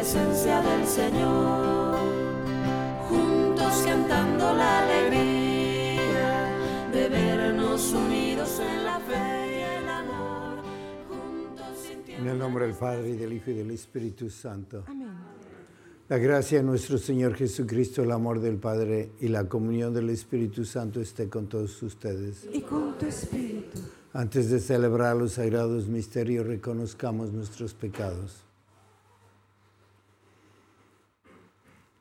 Presencia del Señor, juntos cantando la alegría de vernos unidos en la fe y el amor, juntos En el nombre del Padre y del Hijo y del Espíritu Santo. Amén. La gracia de nuestro Señor Jesucristo, el amor del Padre y la comunión del Espíritu Santo esté con todos ustedes. Y con tu Espíritu. Antes de celebrar los sagrados misterios, reconozcamos nuestros pecados.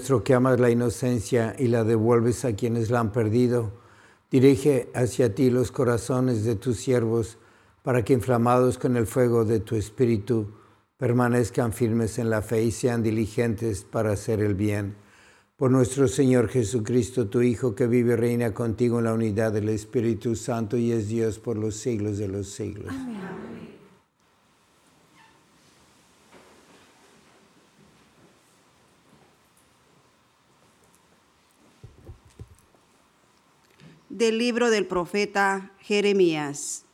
Nuestro que amas la inocencia y la devuelves a quienes la han perdido, dirige hacia ti los corazones de tus siervos para que inflamados con el fuego de tu espíritu permanezcan firmes en la fe y sean diligentes para hacer el bien. Por nuestro Señor Jesucristo, tu Hijo, que vive y reina contigo en la unidad del Espíritu Santo y es Dios por los siglos de los siglos. Amén. Del libro del profeta Jeremías.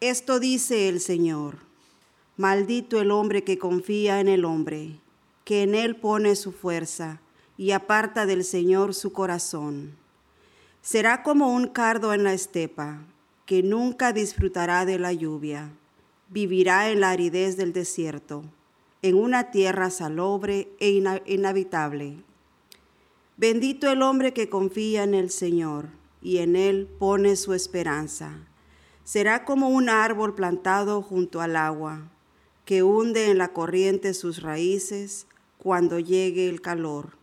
Esto dice el Señor, maldito el hombre que confía en el hombre, que en él pone su fuerza y aparta del Señor su corazón. Será como un cardo en la estepa, que nunca disfrutará de la lluvia, vivirá en la aridez del desierto, en una tierra salobre e inhabitable Bendito el hombre que confía en el Señor y en Él pone su esperanza. Será como un árbol plantado junto al agua, que hunde en la corriente sus raíces cuando llegue el calor.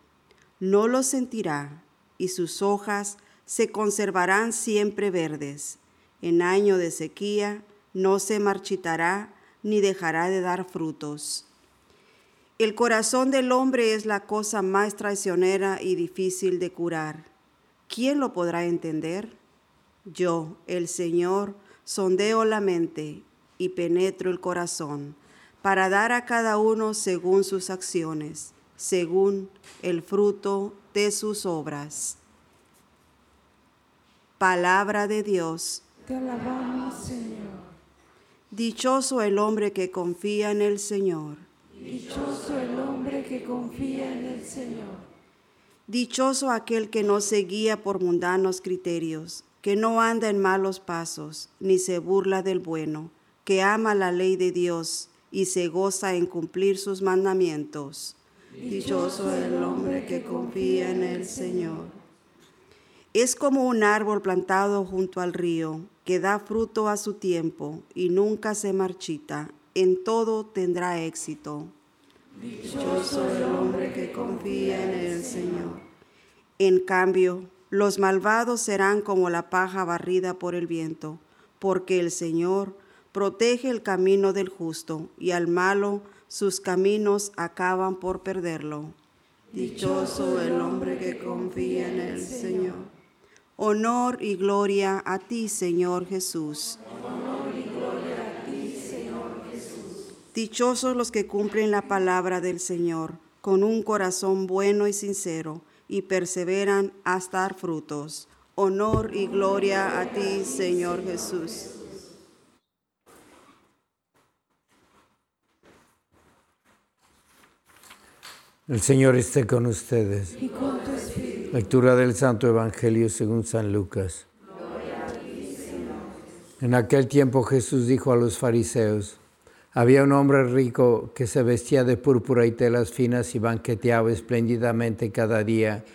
No lo sentirá y sus hojas se conservarán siempre verdes. En año de sequía no se marchitará ni dejará de dar frutos. El corazón del hombre es la cosa más traicionera y difícil de curar. ¿Quién lo podrá entender? Yo, el Señor, sondeo la mente y penetro el corazón para dar a cada uno según sus acciones, según el fruto de sus obras. Palabra de Dios. Te alabamos, Señor. Dichoso el hombre que confía en el Señor Dichoso el hombre que confía en el Señor. Dichoso aquel que no se guía por mundanos criterios, que no anda en malos pasos, ni se burla del bueno, que ama la ley de Dios y se goza en cumplir sus mandamientos. Dichoso el hombre que confía en el Señor. Es como un árbol plantado junto al río, que da fruto a su tiempo y nunca se marchita, en todo tendrá éxito. Dichoso el hombre que confía en el Señor. En cambio, los malvados serán como la paja barrida por el viento, porque el Señor protege el camino del justo y al malo sus caminos acaban por perderlo. Dichoso el hombre que confía en el Señor. Honor y gloria a ti, Señor Jesús. Dichosos los que cumplen la palabra del Señor con un corazón bueno y sincero y perseveran hasta dar frutos. Honor y gloria a ti, Señor Jesús. El Señor esté con ustedes. Y con tu espíritu. Lectura del Santo Evangelio según San Lucas. En aquel tiempo Jesús dijo a los fariseos, había un hombre rico que se vestía de púrpura y telas finas y banqueteaba espléndidamente cada día.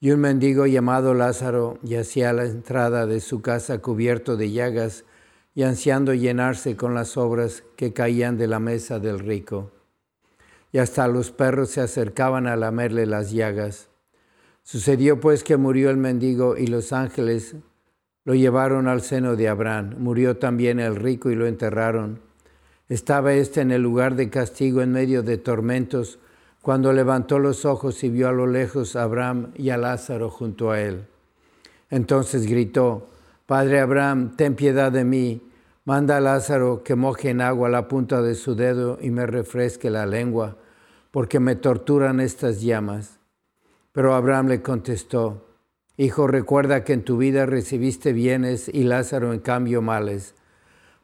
Y un mendigo llamado Lázaro yacía a la entrada de su casa cubierto de llagas y ansiando llenarse con las obras que caían de la mesa del rico. Y hasta los perros se acercaban a lamerle las llagas. Sucedió pues que murió el mendigo y los ángeles lo llevaron al seno de Abraham. Murió también el rico y lo enterraron. Estaba éste en el lugar de castigo en medio de tormentos, cuando levantó los ojos y vio a lo lejos a Abraham y a Lázaro junto a él. Entonces gritó, Padre Abraham, ten piedad de mí, manda a Lázaro que moje en agua la punta de su dedo y me refresque la lengua, porque me torturan estas llamas. Pero Abraham le contestó, Hijo, recuerda que en tu vida recibiste bienes y Lázaro en cambio males.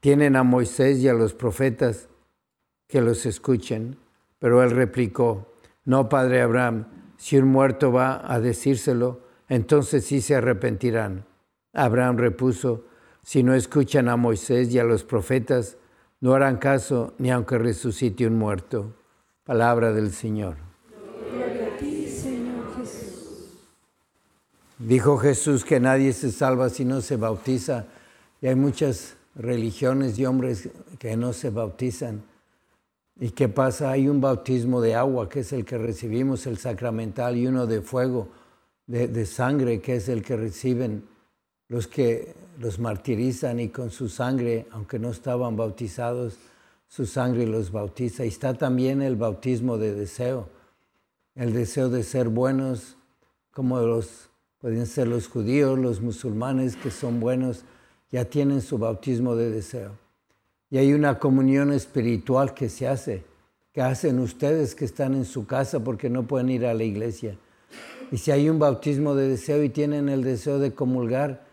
tienen a Moisés y a los profetas que los escuchen. Pero él replicó, no, padre Abraham, si un muerto va a decírselo, entonces sí se arrepentirán. Abraham repuso, si no escuchan a Moisés y a los profetas, no harán caso ni aunque resucite un muerto. Palabra del Señor. Gloria a ti, Señor Jesús. Dijo Jesús que nadie se salva si no se bautiza. Y hay muchas religiones y hombres que no se bautizan. ¿Y qué pasa? Hay un bautismo de agua, que es el que recibimos, el sacramental, y uno de fuego, de, de, sangre, que es el que reciben los que los martirizan y con su sangre, aunque no estaban bautizados, su sangre los bautiza. Y está también el bautismo de deseo, el deseo de ser buenos, como los, pueden ser los judíos, los musulmanes que son buenos ya tienen su bautismo de deseo. Y hay una comunión espiritual que se hace, que hacen ustedes que están en su casa porque no pueden ir a la iglesia. Y si hay un bautismo de deseo y tienen el deseo de comulgar,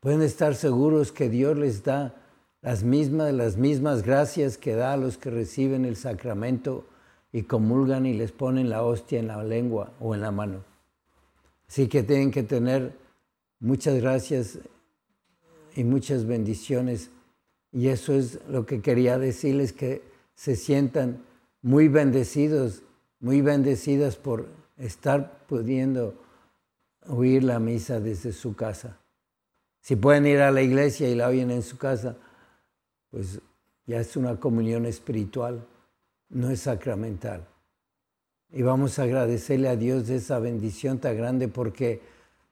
pueden estar seguros que Dios les da las mismas, las mismas gracias que da a los que reciben el sacramento y comulgan y les ponen la hostia en la lengua o en la mano. Así que tienen que tener muchas gracias y muchas bendiciones. Y eso es lo que quería decirles, que se sientan muy bendecidos, muy bendecidas por estar pudiendo oír la misa desde su casa. Si pueden ir a la iglesia y la oyen en su casa, pues ya es una comunión espiritual, no es sacramental. Y vamos a agradecerle a Dios de esa bendición tan grande porque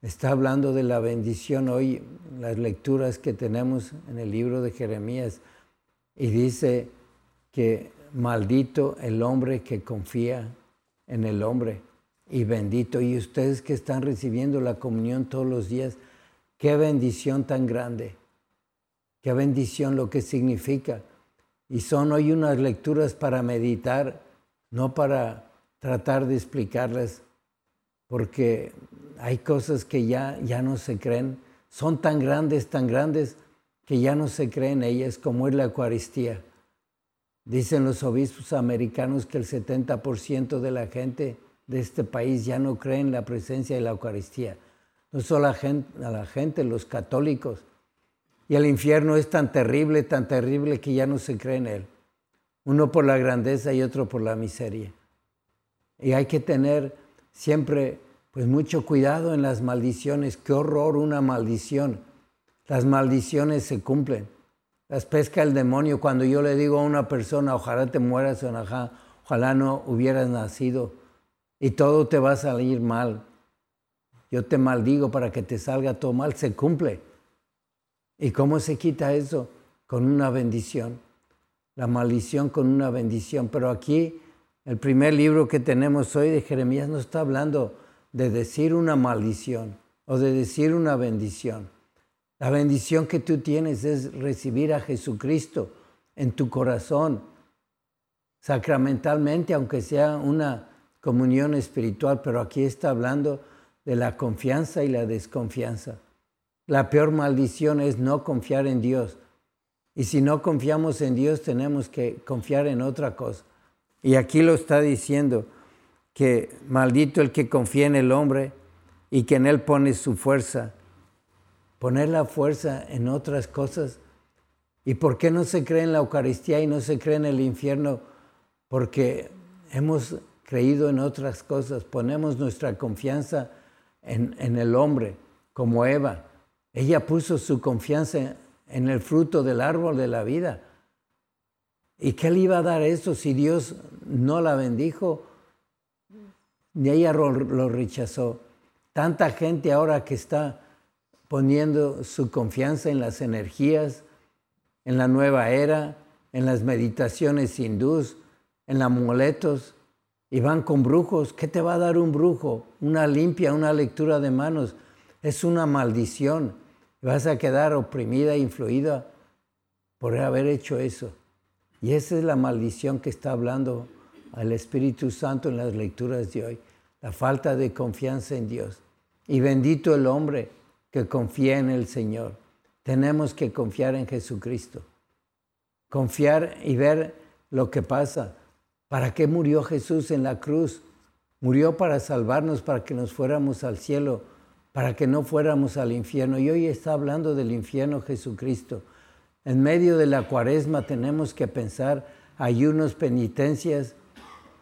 está hablando de la bendición hoy, las lecturas que tenemos en el libro de Jeremías, y dice que maldito el hombre que confía en el hombre, y bendito, y ustedes que están recibiendo la comunión todos los días, Qué bendición tan grande. Qué bendición lo que significa. Y son hoy unas lecturas para meditar, no para tratar de explicarlas, porque hay cosas que ya, ya no se creen. Son tan grandes, tan grandes, que ya no se creen ellas, como es la Eucaristía. Dicen los obispos americanos que el 70% de la gente de este país ya no cree en la presencia de la Eucaristía. No solo la gente, a la gente, los católicos. Y el infierno es tan terrible, tan terrible que ya no se cree en él. Uno por la grandeza y otro por la miseria. Y hay que tener siempre pues mucho cuidado en las maldiciones. Qué horror una maldición. Las maldiciones se cumplen. Las pesca el demonio. Cuando yo le digo a una persona, ojalá te mueras, ojalá no hubieras nacido y todo te va a salir mal. Yo te maldigo para que te salga todo mal, se cumple. ¿Y cómo se quita eso? Con una bendición. La maldición con una bendición. Pero aquí, el primer libro que tenemos hoy de Jeremías no está hablando de decir una maldición o de decir una bendición. La bendición que tú tienes es recibir a Jesucristo en tu corazón, sacramentalmente, aunque sea una comunión espiritual, pero aquí está hablando de la confianza y la desconfianza. La peor maldición es no confiar en Dios. Y si no confiamos en Dios, tenemos que confiar en otra cosa. Y aquí lo está diciendo, que maldito el que confía en el hombre y que en él pone su fuerza. Poner la fuerza en otras cosas. ¿Y por qué no se cree en la Eucaristía y no se cree en el infierno? Porque hemos creído en otras cosas, ponemos nuestra confianza en, el hombre, como Eva. Ella puso su confianza en, el fruto del árbol de la vida. ¿Y qué le iba a dar eso si Dios no la bendijo? Ni ella lo rechazó. Tanta gente ahora que está poniendo su confianza en las energías, en la nueva era, en las meditaciones hindús, en amuletos, y van con brujos. ¿Qué te va a dar un brujo? Una limpia, una lectura de manos. Es una maldición. Vas a quedar oprimida, influida por haber hecho eso. Y esa es la maldición que está hablando al Espíritu Santo en las lecturas de hoy. La falta de confianza en Dios. Y bendito el hombre que confía en el Señor. Tenemos que confiar en Jesucristo. Confiar y ver lo que pasa ¿Para qué murió Jesús en la cruz? Murió para salvarnos, para que nos fuéramos al cielo, para que no fuéramos al infierno. Y hoy está hablando del infierno Jesucristo. En medio de la cuaresma tenemos que pensar ayunos, penitencias,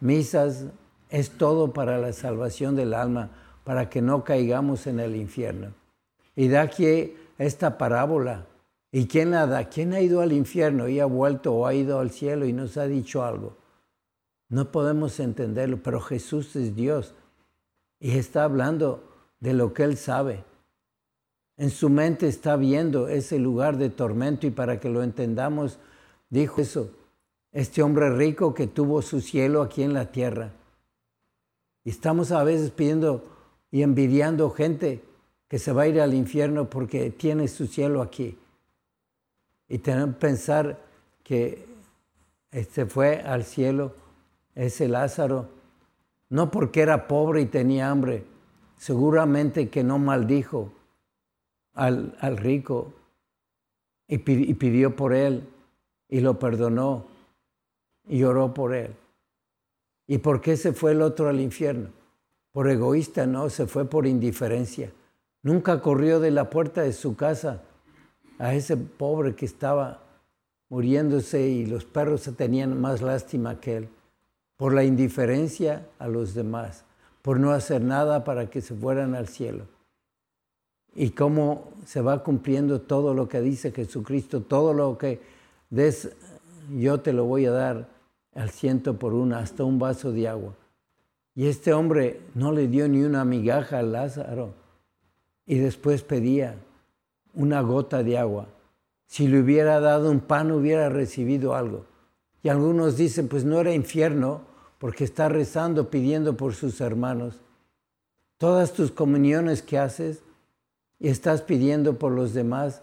misas, es todo para la salvación del alma, para que no caigamos en el infierno. Y da aquí esta parábola. ¿Y quién la? ¿Quién ha ido al infierno y ha vuelto o ha ido al cielo y nos ha dicho algo? No podemos entenderlo, pero Jesús es Dios y está hablando de lo que Él sabe. En su mente está viendo ese lugar de tormento y para que lo entendamos, dijo eso, este hombre rico que tuvo su cielo aquí en la tierra. Y estamos a veces pidiendo y envidiando gente que se va a ir al infierno porque tiene su cielo aquí. Y que pensar que se fue al cielo ese Lázaro, no porque era pobre y tenía hambre, seguramente que no maldijo al, rico y pidió por él y lo perdonó y oró por él. ¿Y por qué se fue el otro al infierno? Por egoísta, no, se fue por indiferencia. Nunca corrió de la puerta de su casa a ese pobre que estaba muriéndose y los perros tenían más lástima que él por la indiferencia a los demás, por no hacer nada para que se fueran al cielo. Y cómo se va cumpliendo todo lo que dice Jesucristo, todo lo que des, yo te lo voy a dar al ciento por una, hasta un vaso de agua. Y este hombre no le dio ni una migaja a Lázaro y después pedía una gota de agua. Si le hubiera dado un pan, hubiera recibido algo. Y algunos dicen, pues no era infierno porque está rezando, pidiendo por sus hermanos. Todas tus comuniones que haces y estás pidiendo por los demás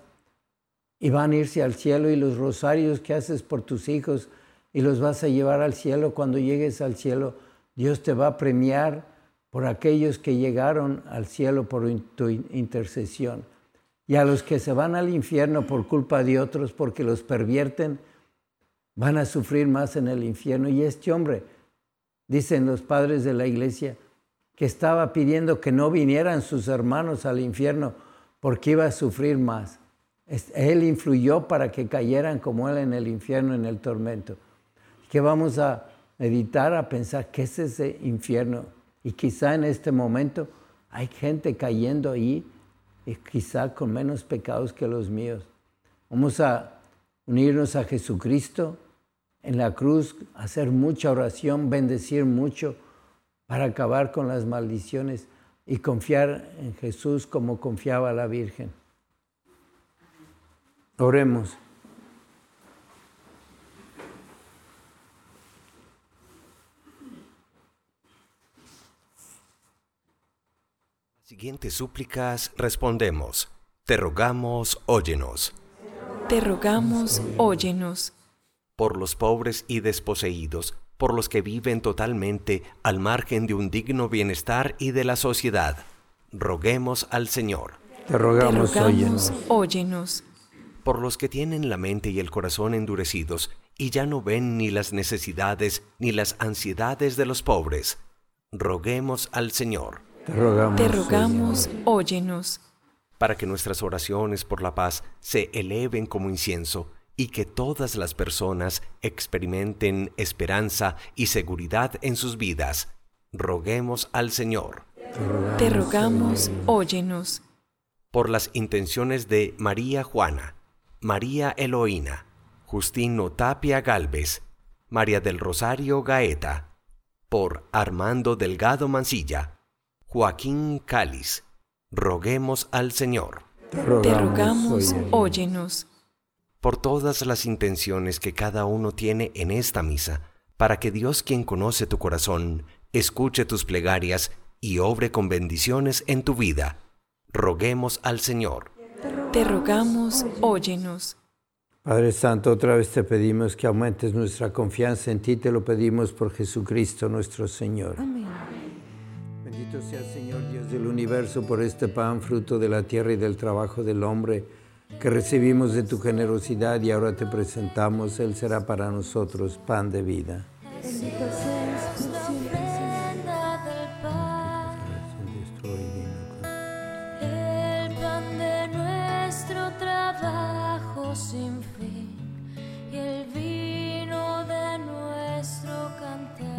y van a irse al cielo y los rosarios que haces por tus hijos y los vas a llevar al cielo, cuando llegues al cielo, Dios te va a premiar por aquellos que llegaron al cielo por tu intercesión. Y a los que se van al infierno por culpa de otros, porque los pervierten, van a sufrir más en el infierno. Y este hombre, dicen los padres de la iglesia, que estaba pidiendo que no vinieran sus hermanos al infierno porque iba a sufrir más. Él influyó para que cayeran como él en el infierno, en el tormento. Que vamos a meditar, a pensar qué es ese infierno. Y quizá en este momento hay gente cayendo ahí, y quizá con menos pecados que los míos. Vamos a unirnos a Jesucristo en la cruz, hacer mucha oración, bendecir mucho para acabar con las maldiciones y confiar en Jesús como confiaba la Virgen. Oremos. Siguientes súplicas respondemos. Te rogamos, óyenos. Te rogamos, óyenos. Por los pobres y desposeídos, por los que viven totalmente al margen de un digno bienestar y de la sociedad, roguemos al Señor. Te rogamos, Te rogamos óyenos. óyenos. Por los que tienen la mente y el corazón endurecidos y ya no ven ni las necesidades ni las ansiedades de los pobres, roguemos al Señor. Te rogamos, Te óyenos. rogamos, óyenos. para que nuestras oraciones por la paz se eleven como incienso y que todas las personas experimenten esperanza y seguridad en sus vidas. Roguemos al Señor Te rogamos, óyenos. por las intenciones de María Juana, María Eloína, Justino Tapia Galvez, María del Rosario Gaeta, por Armando Delgado Mancilla, Joaquín Cáliz. Roguemos al Señor. Te Te rogamos, óyenos. óyenos. por todas las intenciones que cada uno tiene en esta misa, para que Dios quien conoce tu corazón, escuche tus plegarias y obre con bendiciones en tu vida. Roguemos al Señor. Te rogamos, óyenos. Padre Santo, otra vez te pedimos que aumentes nuestra confianza en ti, te lo pedimos por Jesucristo nuestro Señor. Bendito sea el Señor Dios del universo por este pan, fruto de la tierra y del trabajo del hombre, que recibimos de tu generosidad y ahora te presentamos. Él será para nosotros pan de vida. Bendito seas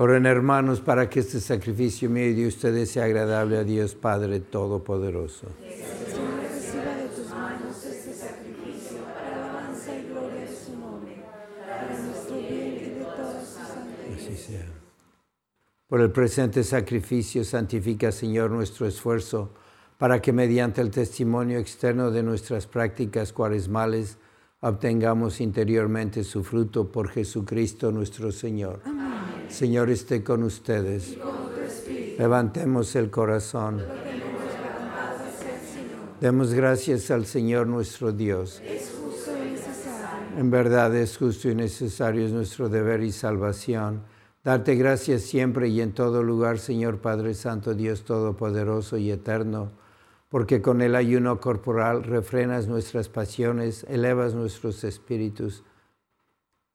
Oren hermanos para que este sacrificio mío y de ustedes sea agradable a Dios Padre Todopoderoso. Por el presente sacrificio santifica, Señor, nuestro esfuerzo para que mediante el testimonio externo de nuestras prácticas cuaresmales obtengamos interiormente su fruto por Jesucristo nuestro Señor. Señor esté con ustedes. Levantemos el corazón. Demos gracias al Señor nuestro Dios. En verdad es justo y necesario, es nuestro deber y salvación. Darte gracias siempre y en todo lugar, Señor Padre Santo, Dios Todopoderoso y Eterno, porque con el ayuno corporal refrenas nuestras pasiones, elevas nuestros espíritus,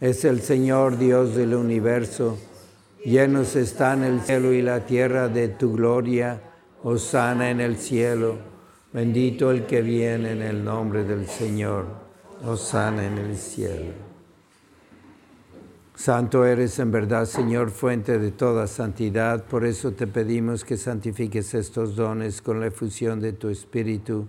Es el Señor Dios del universo. Llenos están el cielo y la tierra de tu gloria. Hosana en el cielo. Bendito el que viene en el nombre del Señor. Hosana en el cielo. Santo eres en verdad, Señor, fuente de toda santidad. Por eso te pedimos que santifiques estos dones con la efusión de tu Espíritu,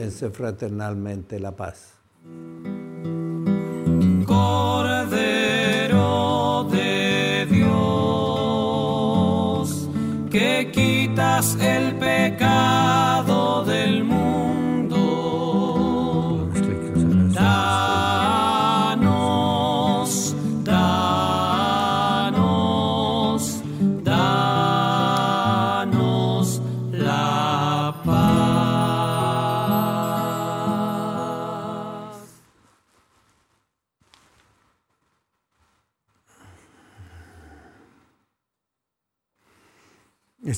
Dense fraternalmente la paz. Cordero de Dios, que quitas el pecado del mundo.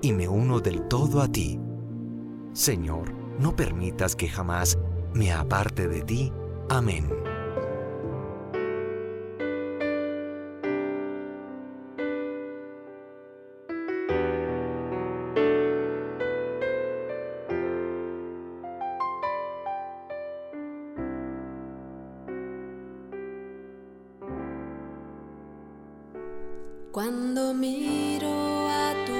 y me uno del todo a ti. Señor, no permitas que jamás me aparte de ti. Amén. Cuando miro a tu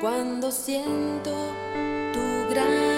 cuando siento tu gran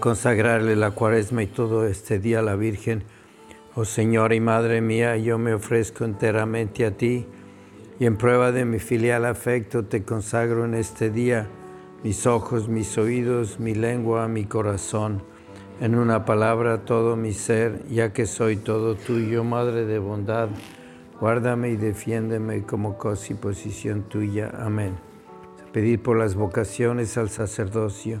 consagrarle la cuaresma y todo este día a la Virgen. Oh Señor y Madre mía, yo me ofrezco enteramente a ti y en prueba de mi filial afecto te consagro en este día mis ojos, mis oídos, mi lengua, mi corazón. En una palabra, todo mi ser, ya que soy todo tuyo, Madre de bondad, guárdame y defiéndeme como cosa y posición tuya. Amén. Pedir por las vocaciones al sacerdocio.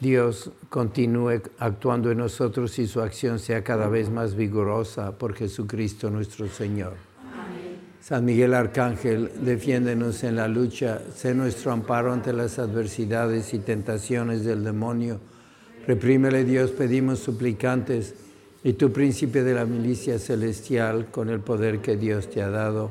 Dios, continúe actuando en nosotros y su acción sea cada vez más vigorosa por Jesucristo nuestro Señor. San Miguel Arcángel, defiéndenos en la lucha, sé nuestro amparo ante las adversidades y tentaciones del demonio. Reprímele Dios, pedimos suplicantes, y tu príncipe de la milicia celestial, con el poder que Dios te ha dado,